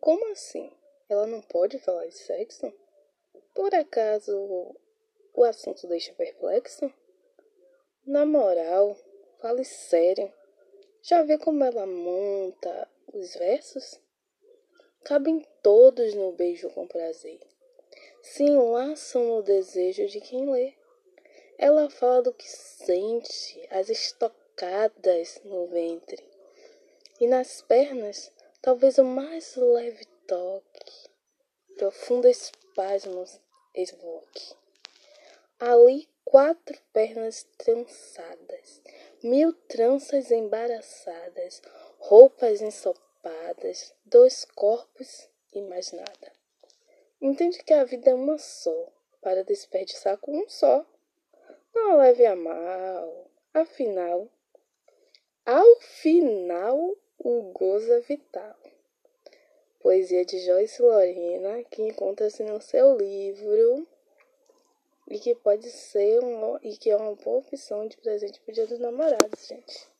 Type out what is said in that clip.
Como assim? Ela não pode falar de sexo? Por acaso o assunto deixa perplexo? Na moral, fale sério. Já vê como ela monta os versos? Cabem todos no beijo com prazer. Se enlaçam no desejo de quem lê. Ela fala do que sente, as estocadas no ventre. E nas pernas, talvez o mais leve toque, profundo espasmo esvoque. Ali, quatro pernas trançadas, mil tranças embaraçadas, roupas ensopadas, dois corpos e mais nada. Entende que a vida é uma só, para desperdiçar com um só. Não a leve a mal. Afinal, ao final, o gozo é vital. Poesia de Joyce Lorena, que encontra-se no seu livro e que pode ser um, e que é uma boa opção de presente para o Dia dos Namorados, gente.